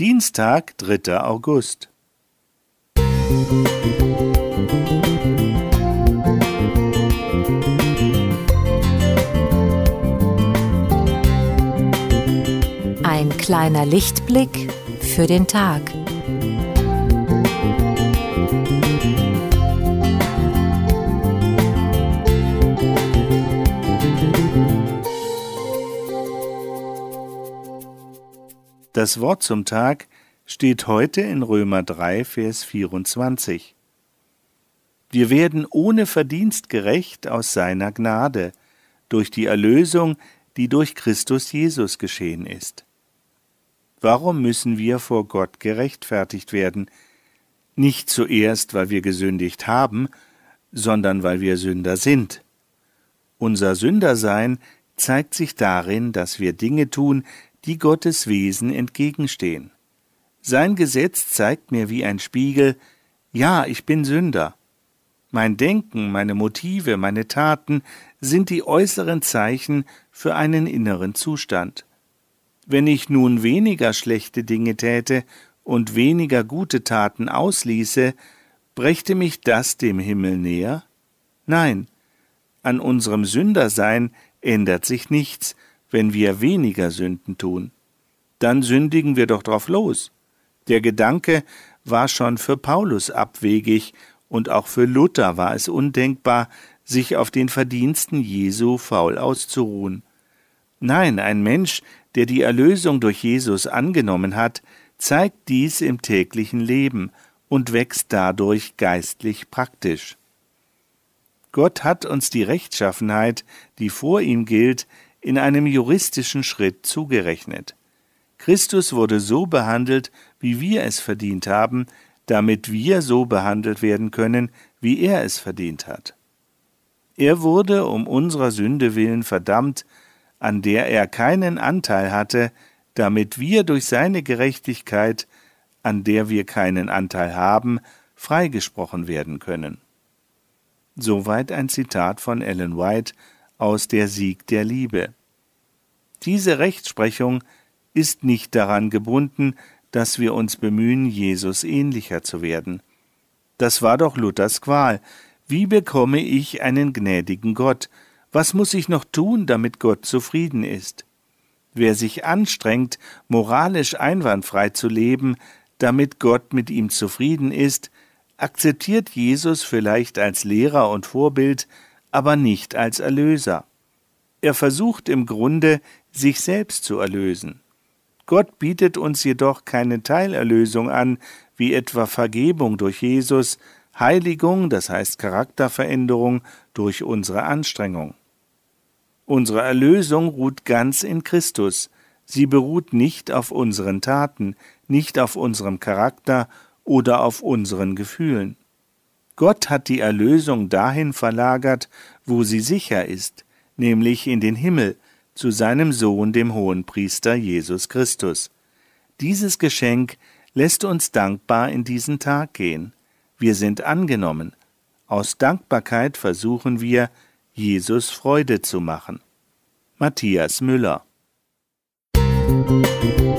Dienstag, 3. August. Ein kleiner Lichtblick für den Tag. Das Wort zum Tag steht heute in Römer 3, Vers 24. Wir werden ohne Verdienst gerecht aus seiner Gnade, durch die Erlösung, die durch Christus Jesus geschehen ist. Warum müssen wir vor Gott gerechtfertigt werden? Nicht zuerst, weil wir gesündigt haben, sondern weil wir Sünder sind. Unser Sündersein zeigt sich darin, dass wir Dinge tun, die Gottes Wesen entgegenstehen. Sein Gesetz zeigt mir wie ein Spiegel, ja, ich bin Sünder. Mein Denken, meine Motive, meine Taten sind die äußeren Zeichen für einen inneren Zustand. Wenn ich nun weniger schlechte Dinge täte und weniger gute Taten ausließe, brächte mich das dem Himmel näher? Nein, an unserem Sündersein ändert sich nichts, wenn wir weniger Sünden tun. Dann sündigen wir doch drauf los. Der Gedanke war schon für Paulus abwegig und auch für Luther war es undenkbar, sich auf den Verdiensten Jesu faul auszuruhen. Nein, ein Mensch, der die Erlösung durch Jesus angenommen hat, zeigt dies im täglichen Leben und wächst dadurch geistlich praktisch. Gott hat uns die Rechtschaffenheit, die vor ihm gilt, in einem juristischen Schritt zugerechnet. Christus wurde so behandelt, wie wir es verdient haben, damit wir so behandelt werden können, wie er es verdient hat. Er wurde um unserer Sünde willen verdammt, an der er keinen Anteil hatte, damit wir durch seine Gerechtigkeit, an der wir keinen Anteil haben, freigesprochen werden können. Soweit ein Zitat von Ellen White aus Der Sieg der Liebe. Diese Rechtsprechung ist nicht daran gebunden, dass wir uns bemühen, Jesus ähnlicher zu werden. Das war doch Luthers Qual. Wie bekomme ich einen gnädigen Gott? Was muss ich noch tun, damit Gott zufrieden ist? Wer sich anstrengt, moralisch einwandfrei zu leben, damit Gott mit ihm zufrieden ist, akzeptiert Jesus vielleicht als Lehrer und Vorbild, aber nicht als Erlöser. Er versucht im Grunde, sich selbst zu erlösen. Gott bietet uns jedoch keine Teilerlösung an, wie etwa Vergebung durch Jesus, Heiligung, das heißt Charakterveränderung durch unsere Anstrengung. Unsere Erlösung ruht ganz in Christus, sie beruht nicht auf unseren Taten, nicht auf unserem Charakter oder auf unseren Gefühlen. Gott hat die Erlösung dahin verlagert, wo sie sicher ist, nämlich in den Himmel, zu seinem Sohn, dem Hohenpriester Jesus Christus. Dieses Geschenk lässt uns dankbar in diesen Tag gehen. Wir sind angenommen. Aus Dankbarkeit versuchen wir, Jesus Freude zu machen. Matthias Müller Musik